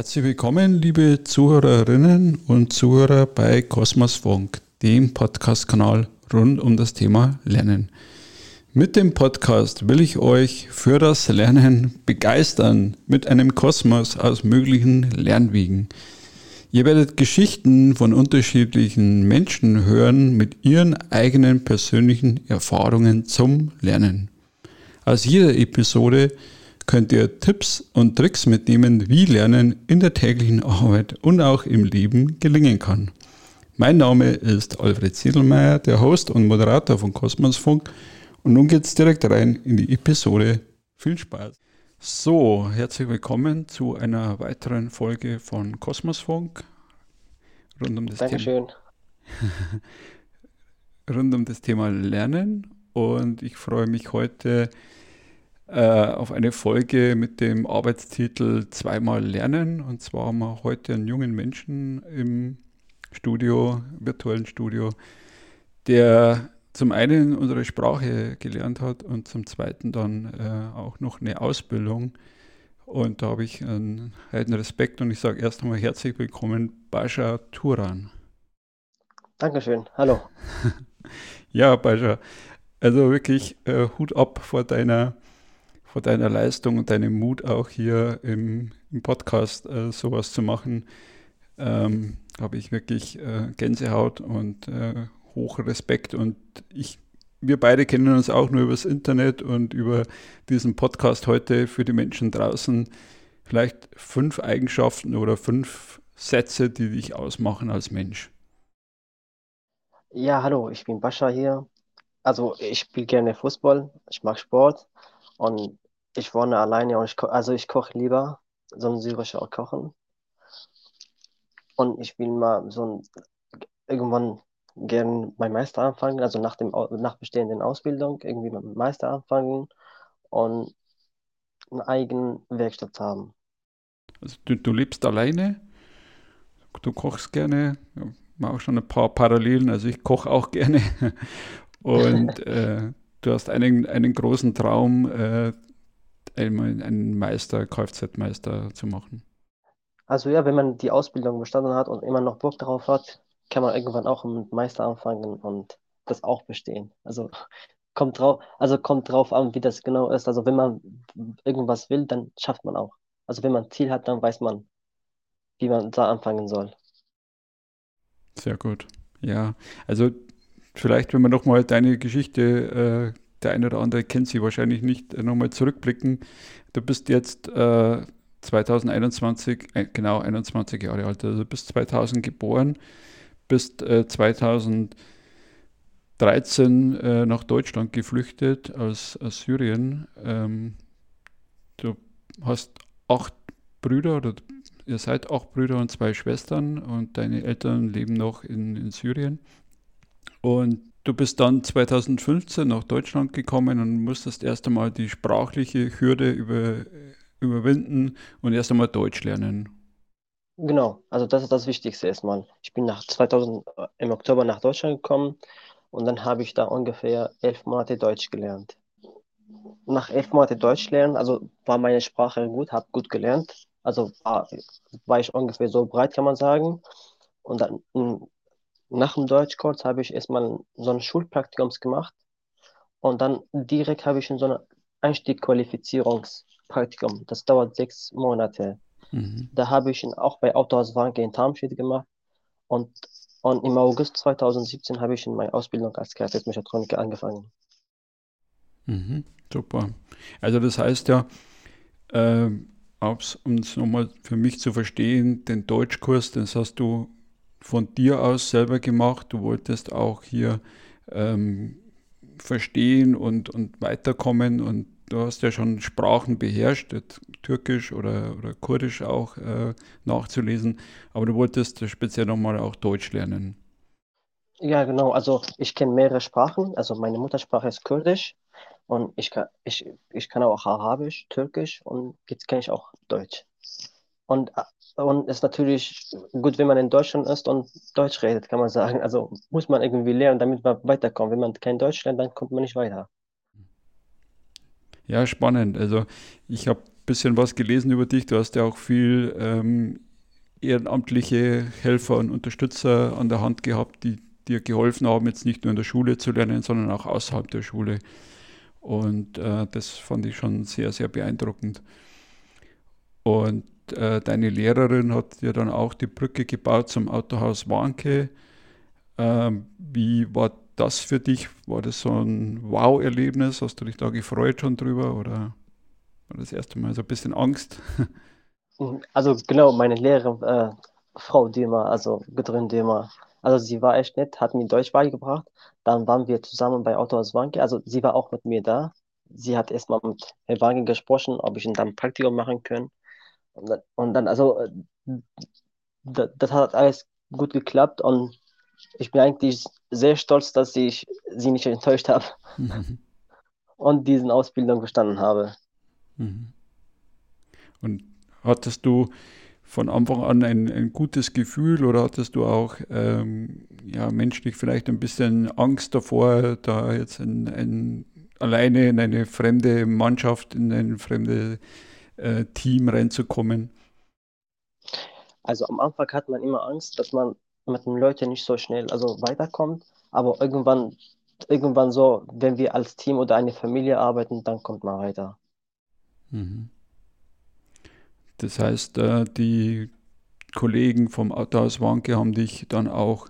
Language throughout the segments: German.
Herzlich willkommen, liebe Zuhörerinnen und Zuhörer bei Kosmos Funk, dem Podcast-Kanal rund um das Thema Lernen. Mit dem Podcast will ich euch für das Lernen begeistern mit einem Kosmos aus möglichen Lernwegen. Ihr werdet Geschichten von unterschiedlichen Menschen hören mit ihren eigenen persönlichen Erfahrungen zum Lernen. Aus jeder Episode könnt ihr Tipps und Tricks mitnehmen, wie Lernen in der täglichen Arbeit und auch im Leben gelingen kann. Mein Name ist Alfred Siedelmeier, der Host und Moderator von Kosmosfunk. Und nun geht's direkt rein in die Episode. Viel Spaß! So, herzlich willkommen zu einer weiteren Folge von Kosmosfunk. Rund um das Dankeschön. Thema, rund um das Thema Lernen. Und ich freue mich heute auf eine Folge mit dem Arbeitstitel Zweimal Lernen. Und zwar haben wir heute einen jungen Menschen im Studio, virtuellen Studio, der zum einen unsere Sprache gelernt hat und zum zweiten dann äh, auch noch eine Ausbildung. Und da habe ich einen heiden Respekt und ich sage erst einmal herzlich willkommen, Bascha Turan. Dankeschön, hallo. ja, Bascha, also wirklich äh, Hut ab vor deiner vor deiner Leistung und deinem Mut auch hier im, im Podcast äh, sowas zu machen. Ähm, habe ich wirklich äh, Gänsehaut und äh, hohen Respekt. Und ich, wir beide kennen uns auch nur übers Internet und über diesen Podcast heute für die Menschen draußen. Vielleicht fünf Eigenschaften oder fünf Sätze, die dich ausmachen als Mensch. Ja, hallo, ich bin Bascha hier. Also ich spiele gerne Fußball, ich mag Sport und ich wohne alleine und ich also ich koche lieber, so ein syrischer Kochen. Und ich will mal so ein, irgendwann gerne mein Meister anfangen, also nach dem nach bestehenden Ausbildung irgendwie mein Meister anfangen und eine eigene Werkstatt haben. Also du, du lebst alleine, du kochst gerne, ja, auch schon ein paar Parallelen, also ich koche auch gerne und äh, du hast einen, einen großen Traum, äh, einmal einen Meister, Kfz-Meister zu machen? Also ja, wenn man die Ausbildung bestanden hat und immer noch Bock darauf hat, kann man irgendwann auch mit Meister anfangen und das auch bestehen. Also kommt drauf, also kommt drauf an, wie das genau ist. Also wenn man irgendwas will, dann schafft man auch. Also wenn man ein Ziel hat, dann weiß man, wie man da anfangen soll. Sehr gut. Ja, also vielleicht, wenn wir nochmal deine Geschichte äh, der eine oder andere kennt sie wahrscheinlich nicht, äh, nochmal zurückblicken. Du bist jetzt äh, 2021, äh, genau 21 Jahre alt, also bist 2000 geboren, bist äh, 2013 äh, nach Deutschland geflüchtet aus, aus Syrien. Ähm, du hast acht Brüder oder ihr seid acht Brüder und zwei Schwestern und deine Eltern leben noch in, in Syrien. Und Du bist dann 2015 nach Deutschland gekommen und musstest erst einmal die sprachliche Hürde über, überwinden und erst einmal Deutsch lernen. Genau, also das ist das Wichtigste erstmal. Ich bin nach 2000 äh, im Oktober nach Deutschland gekommen und dann habe ich da ungefähr elf Monate Deutsch gelernt. Nach elf Monaten Deutsch lernen, also war meine Sprache gut, habe gut gelernt. Also war, war ich ungefähr so breit, kann man sagen. Und dann nach dem Deutschkurs habe ich erstmal so ein Schulpraktikum gemacht und dann direkt habe ich in so ein Einstiegqualifizierungspraktikum. Das dauert sechs Monate. Mhm. Da habe ich auch bei Autohaus Wanke in Tarmstedt gemacht und, und im August 2017 habe ich in meine Ausbildung als Kfz-Mechatroniker angefangen. Mhm, super. Also das heißt ja, äh, um es nochmal für mich zu verstehen, den Deutschkurs, das hast du von dir aus selber gemacht. Du wolltest auch hier ähm, verstehen und, und weiterkommen und du hast ja schon Sprachen beherrscht, Türkisch oder, oder Kurdisch auch äh, nachzulesen, aber du wolltest speziell nochmal auch Deutsch lernen. Ja, genau. Also ich kenne mehrere Sprachen. Also meine Muttersprache ist Kurdisch und ich kann, ich, ich kann auch Arabisch, Türkisch und jetzt kenne ich auch Deutsch. Und und es ist natürlich gut, wenn man in Deutschland ist und Deutsch redet, kann man sagen. Also muss man irgendwie lernen, damit man weiterkommt. Wenn man kein Deutsch lernt, dann kommt man nicht weiter. Ja, spannend. Also ich habe bisschen was gelesen über dich. Du hast ja auch viel ähm, ehrenamtliche Helfer und Unterstützer an der Hand gehabt, die dir geholfen haben, jetzt nicht nur in der Schule zu lernen, sondern auch außerhalb der Schule. Und äh, das fand ich schon sehr, sehr beeindruckend. Und äh, deine Lehrerin hat dir dann auch die Brücke gebaut zum Autohaus Warnke. Ähm, wie war das für dich? War das so ein Wow-Erlebnis? Hast du dich da gefreut schon drüber oder war das erste Mal so ein bisschen Angst? Also genau, meine Lehrerin, äh, Frau Dömer, also Gudrun Dömer, also sie war echt nett, hat mir Deutsch beigebracht. Dann waren wir zusammen bei Autohaus Wanke. Also sie war auch mit mir da. Sie hat erstmal mit Herrn Wanke gesprochen, ob ich dann Praktikum machen kann. Und dann, und dann also äh, das, das hat alles gut geklappt und ich bin eigentlich sehr stolz, dass ich sie nicht enttäuscht habe mhm. und diesen Ausbildung bestanden habe. Mhm. Und hattest du von Anfang an ein, ein gutes Gefühl oder hattest du auch ähm, ja, menschlich vielleicht ein bisschen Angst davor, da jetzt ein, ein, alleine in eine fremde Mannschaft, in ein fremdes äh, Team reinzukommen? Also am Anfang hat man immer Angst, dass man mit den Leuten nicht so schnell also weiterkommt, aber irgendwann, irgendwann so, wenn wir als Team oder eine Familie arbeiten, dann kommt man weiter. Mhm. Das heißt, äh, die Kollegen vom Autohaus Wanke haben dich dann auch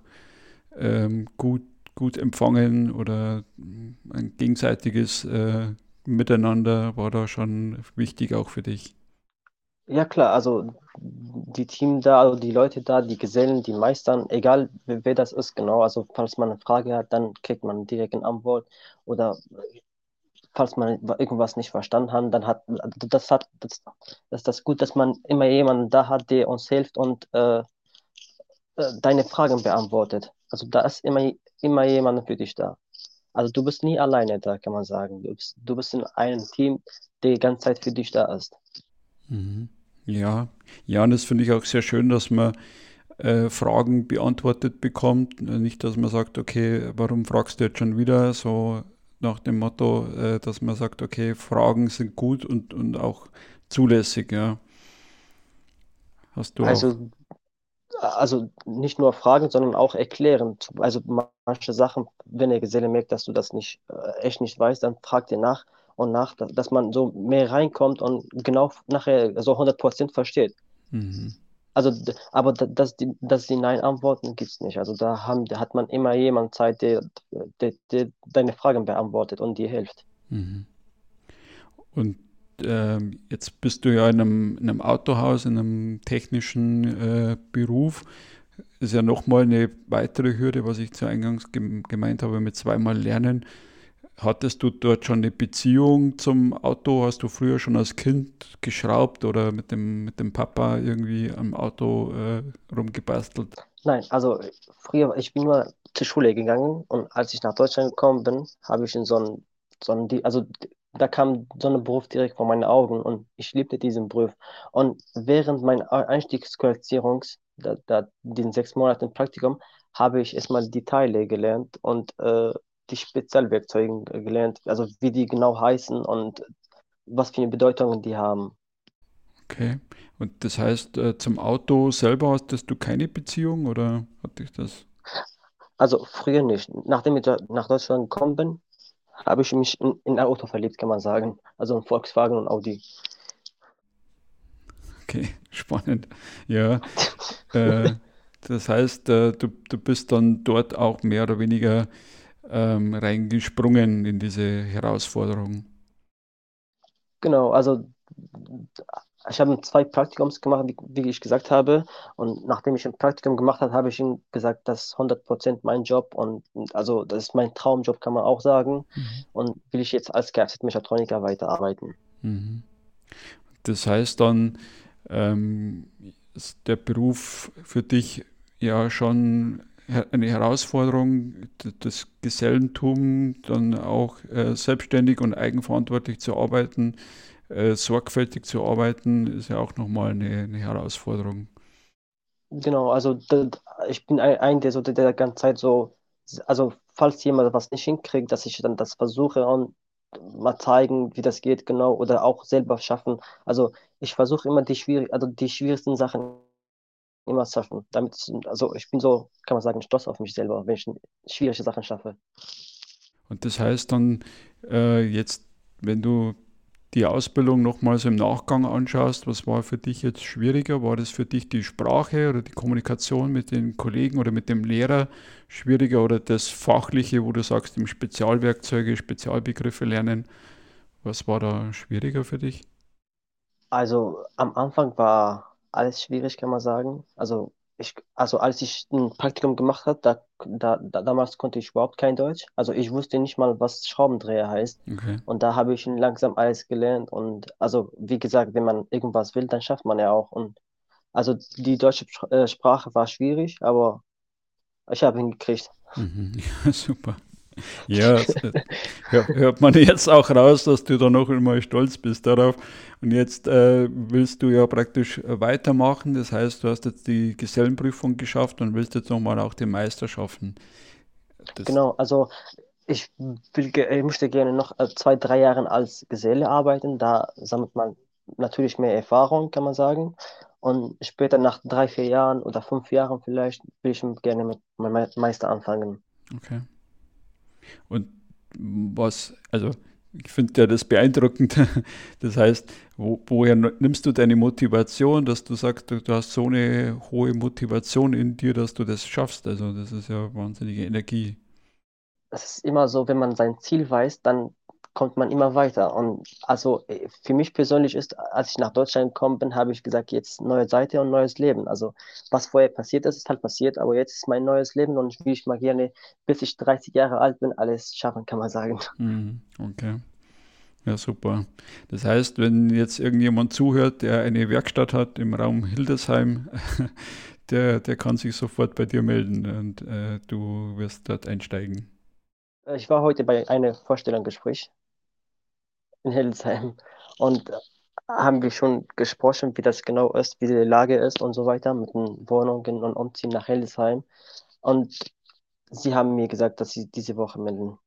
ähm, gut, gut empfangen oder ein gegenseitiges äh, Miteinander war da schon wichtig auch für dich. Ja klar, also die Team da, also die Leute da, die Gesellen, die Meistern, egal wer das ist, genau, also falls man eine Frage hat, dann kriegt man direkt eine Antwort oder falls man irgendwas nicht verstanden hat, dann hat das hat das, das ist das gut, dass man immer jemanden da hat, der uns hilft und äh, äh, deine Fragen beantwortet. Also da ist immer, immer jemand für dich da. Also du bist nie alleine da, kann man sagen. Du bist, du bist in einem Team, der die ganze Zeit für dich da ist. Mhm. Ja, ja, und das finde ich auch sehr schön, dass man äh, Fragen beantwortet bekommt. Nicht, dass man sagt, okay, warum fragst du jetzt schon wieder? So nach dem Motto, äh, dass man sagt, okay, Fragen sind gut und, und auch zulässig, ja. Hast du also, auch... also nicht nur Fragen, sondern auch erklären. Also manche Sachen, wenn der Geselle merkt, dass du das nicht äh, echt nicht weißt, dann fragt ihr nach und nach, dass man so mehr reinkommt und genau nachher so 100% versteht. Mhm. Also, aber dass die, dass die Nein-Antworten gibt es nicht. Also da, haben, da hat man immer jemand Zeit, der, der, der deine Fragen beantwortet und dir hilft. Mhm. Und jetzt bist du ja in einem, in einem, Autohaus, in einem technischen äh, Beruf. Ist ja nochmal eine weitere Hürde, was ich zu Eingangs gemeint habe, mit zweimal Lernen. Hattest du dort schon eine Beziehung zum Auto? Hast du früher schon als Kind geschraubt oder mit dem, mit dem Papa irgendwie am Auto äh, rumgebastelt? Nein, also früher, ich bin nur zur Schule gegangen und als ich nach Deutschland gekommen bin, habe ich in so einem, so einem also da kam so ein Beruf direkt vor meinen Augen und ich liebte diesen Beruf. Und während meiner Einstiegsqualifizierungs, da, da, den sechs Monaten Praktikum, habe ich erstmal die Teile gelernt und äh, die Spezialwerkzeuge gelernt, also wie die genau heißen und was für eine Bedeutung die haben. Okay. Und das heißt, äh, zum Auto selber hattest du keine Beziehung oder hatte ich das? Also früher nicht. Nachdem ich nach Deutschland gekommen bin, habe ich mich in, in ein Auto verliebt, kann man sagen. Also in Volkswagen und Audi. Okay, spannend. Ja. äh, das heißt, äh, du, du bist dann dort auch mehr oder weniger ähm, reingesprungen in diese Herausforderung? Genau, also ich habe zwei Praktikums gemacht, wie, ich gesagt habe. Und nachdem ich ein Praktikum gemacht habe, habe ich ihm gesagt, das ist 100% mein Job. Und also das ist mein Traumjob, kann man auch sagen. Mhm. Und will ich jetzt als Kfz-Mechatroniker weiterarbeiten. Mhm. Das heißt dann, ähm, ist der Beruf für dich ja schon eine Herausforderung, das Gesellentum dann auch äh, selbstständig und eigenverantwortlich zu arbeiten, äh, sorgfältig zu arbeiten, ist ja auch nochmal eine, eine Herausforderung. Genau, also ich bin ein, der so der ganze Zeit so, also falls jemand was nicht hinkriegt, dass ich dann das versuche und mal zeigen, wie das geht, genau, oder auch selber schaffen. Also ich versuche immer die schwierig, also die schwierigsten Sachen immer zu schaffen. Damit, also ich bin so, kann man sagen, stolz auf mich selber, wenn ich schwierige Sachen schaffe. Und das heißt dann äh, jetzt, wenn du die Ausbildung nochmals im Nachgang anschaust, was war für dich jetzt schwieriger? War das für dich die Sprache oder die Kommunikation mit den Kollegen oder mit dem Lehrer schwieriger oder das Fachliche, wo du sagst, im Spezialwerkzeuge, Spezialbegriffe lernen? Was war da schwieriger für dich? Also am Anfang war alles schwierig, kann man sagen. Also ich, also als ich ein Praktikum gemacht habe, da, da, da, damals konnte ich überhaupt kein Deutsch. Also ich wusste nicht mal, was Schraubendreher heißt. Okay. Und da habe ich langsam alles gelernt. Und also, wie gesagt, wenn man irgendwas will, dann schafft man ja auch. Und also die deutsche äh, Sprache war schwierig, aber ich habe hingekriegt. Mhm. Ja, super. Ja, äh, hört man jetzt auch raus, dass du da noch einmal stolz bist darauf. Und jetzt äh, willst du ja praktisch weitermachen. Das heißt, du hast jetzt die Gesellenprüfung geschafft und willst jetzt nochmal auch den Meister schaffen. Das genau, also ich, will, ich möchte gerne noch äh, zwei, drei Jahre als Geselle arbeiten. Da sammelt man natürlich mehr Erfahrung, kann man sagen. Und später nach drei, vier Jahren oder fünf Jahren vielleicht will ich gerne mit meinem Meister anfangen. Okay. Und was, also ich finde ja das beeindruckend. Das heißt, wo, woher nimmst du deine Motivation, dass du sagst, du, du, hast so eine hohe Motivation in dir, dass du das schaffst? Also das ist ja wahnsinnige Energie. Es ist immer so, wenn man sein Ziel weiß, dann kommt man immer weiter. Und also äh, für mich persönlich ist, als ich nach Deutschland gekommen bin, habe ich gesagt, jetzt neue Seite und neues Leben. Also was vorher passiert ist, ist halt passiert, aber jetzt ist mein neues Leben und ich will ich mal gerne, bis ich 30 Jahre alt bin, alles schaffen, kann man sagen. Mhm, okay. Ja, super. Das heißt, wenn jetzt irgendjemand zuhört, der eine Werkstatt hat im Raum Hildesheim, der, der kann sich sofort bei dir melden und äh, du wirst dort einsteigen. Ich war heute bei einem Vorstellungsgespräch in Hildesheim und haben wir schon gesprochen, wie das genau ist, wie die Lage ist und so weiter mit den Wohnungen und Umziehen nach Hildesheim. Und sie haben mir gesagt, dass sie diese Woche melden.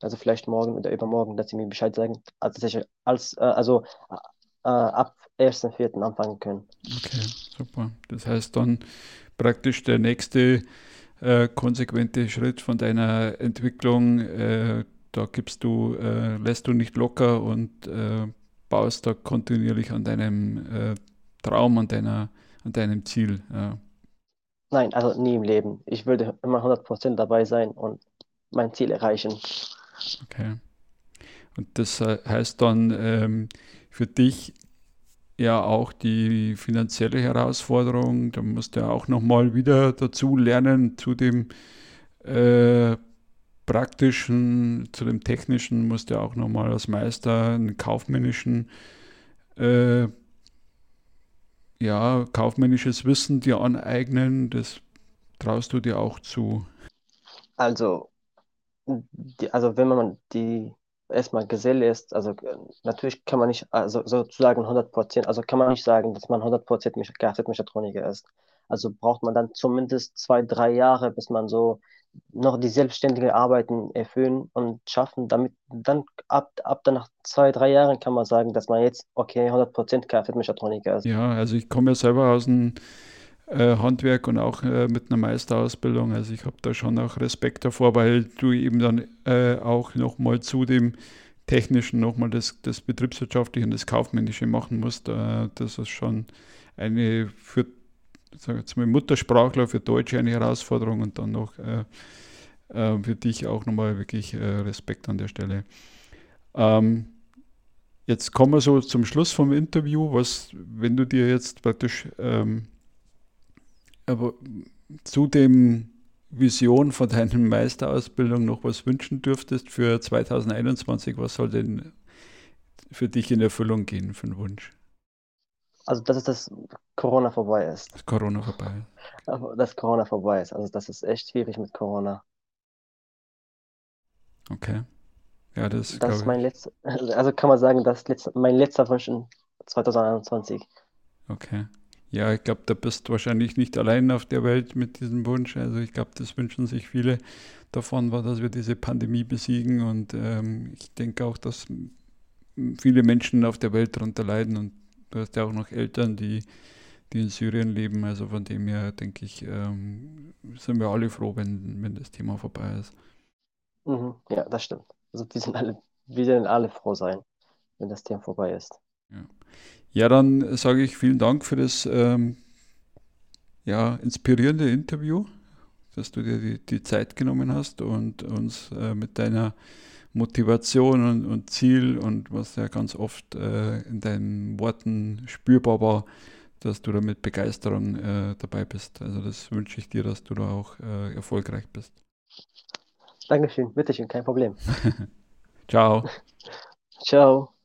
Also vielleicht morgen oder übermorgen, dass sie mir Bescheid sagen, also, als, äh, also äh, ab 1.4. anfangen können. Okay, super. Das heißt dann praktisch der nächste äh, konsequente Schritt von deiner Entwicklung. Äh, da gibst du, äh, lässt du nicht locker und äh, baust da kontinuierlich an deinem äh, Traum, an, deiner, an deinem Ziel. Ja. Nein, also nie im Leben. Ich würde immer 100% dabei sein und mein Ziel erreichen. Okay. Und das heißt dann ähm, für dich ja auch die finanzielle Herausforderung. Da musst du ja auch nochmal wieder dazu lernen, zu dem äh, praktischen, zu dem technischen musst du auch nochmal als Meister einen kaufmännischen, äh, ja, kaufmännisches Wissen dir aneignen. Das traust du dir auch zu. Also, die, also wenn man die erstmal Geselle ist, also äh, natürlich kann man nicht also sozusagen 100 Prozent, also kann man nicht sagen, dass man 100 Prozent Kfz-Mechatroniker ist. Also braucht man dann zumindest zwei, drei Jahre, bis man so noch die selbstständige Arbeiten erfüllen und schaffen, damit dann ab, ab nach zwei, drei Jahren kann man sagen, dass man jetzt, okay, 100 Prozent Kfz-Mechatroniker ist. Ja, also ich komme ja selber aus dem äh, Handwerk und auch äh, mit einer Meisterausbildung. Also ich habe da schon auch Respekt davor, weil du eben dann äh, auch nochmal zu dem Technischen nochmal das, das Betriebswirtschaftliche und das Kaufmännische machen musst. Äh, das ist schon eine für sag jetzt mal Muttersprachler, für Deutsche eine Herausforderung und dann noch äh, äh, für dich auch nochmal wirklich Respekt an der Stelle. Ähm, Jetzt kommen wir so zum Schluss vom Interview. Was, wenn du dir jetzt praktisch ähm, aber zu dem Vision von deiner Meisterausbildung noch was wünschen dürftest für 2021, was soll denn für dich in Erfüllung gehen für einen Wunsch? Also, dass das Corona vorbei ist. Dass Corona vorbei ist. Dass Corona vorbei ist. Also, das ist echt schwierig mit Corona. Okay. Ja, das, das ist mein letzter, also kann man sagen, das ist mein letzter Wunsch in 2021. Okay. Ja, ich glaube, da bist du wahrscheinlich nicht allein auf der Welt mit diesem Wunsch. Also ich glaube, das wünschen sich viele davon, war, dass wir diese Pandemie besiegen. Und ähm, ich denke auch, dass viele Menschen auf der Welt darunter leiden. Und du hast ja auch noch Eltern, die, die in Syrien leben. Also von dem her denke ich, ähm, sind wir alle froh, wenn, wenn das Thema vorbei ist. Mhm, ja, das stimmt. Also wir sind alle, wir werden alle froh sein, wenn das Thema vorbei ist. Ja, ja dann sage ich vielen Dank für das ähm, ja, inspirierende Interview, dass du dir die, die Zeit genommen hast und uns äh, mit deiner Motivation und, und, Ziel und was ja ganz oft äh, in deinen Worten spürbar war, dass du da mit Begeisterung äh, dabei bist. Also das wünsche ich dir, dass du da auch äh, erfolgreich bist. Dankeschön, bitteschön, kein Problem. Ciao. Ciao.